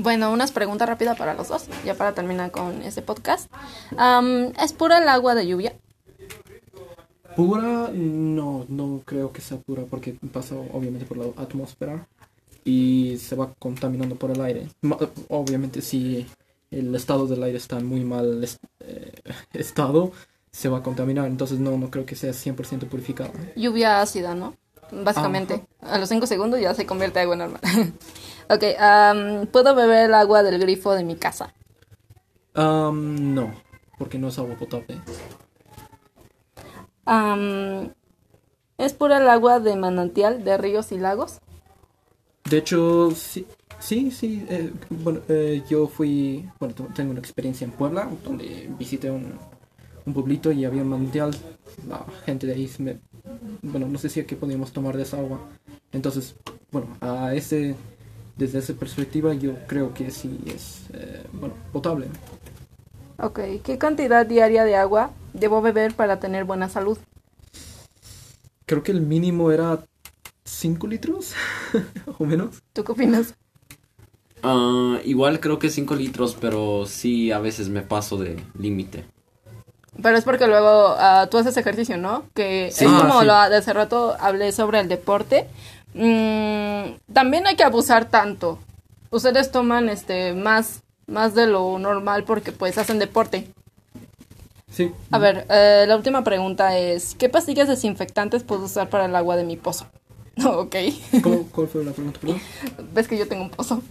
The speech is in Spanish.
Bueno, unas preguntas rápidas para los dos, ya para terminar con este podcast. Am, ¿Es pura el agua de lluvia? Pura, no, no creo que sea pura porque pasa obviamente por la atmósfera y se va contaminando por el aire. Obviamente si el estado del aire está en muy mal eh, estado, se va a contaminar, entonces no, no creo que sea 100% purificada. Lluvia ácida, ¿no? Básicamente. A los 5 segundos ya se convierte en agua normal. ok, am, ¿puedo beber el agua del grifo de mi casa? Am, no, porque no es agua potable. Am, ¿Es pura el agua de manantial, de ríos y lagos? De hecho, sí, sí, sí. eh, bueno, eh, yo fui, bueno, tengo una experiencia en Puebla, donde visité un, un pueblito y había un manantial. La gente de ahí, me, bueno, no sé si aquí podíamos tomar de esa agua. Entonces, bueno, a ese, desde esa perspectiva, yo creo que sí es, eh, bueno, potable. Ok, ¿qué cantidad diaria de agua debo beber para tener buena salud? Creo que el mínimo era 5 litros, o menos. ¿Tú qué opinas? Ah, igual creo que 5 litros, pero sí a veces me paso de límite. Pero es porque luego ah, tú haces ejercicio, ¿no? Que Sí. es Ah, como sí. lo de hace rato hablé sobre el deporte. Mm, también hay que abusar tanto. Ustedes toman este más más de lo normal porque pues hacen deporte. Sí. A ver, eh, la última pregunta es ¿qué pastillas desinfectantes puedo usar para el agua de mi pozo? ok. ¿Cómo- ¿Cuál fue la pregunta? perdón? Ves que yo tengo un pozo.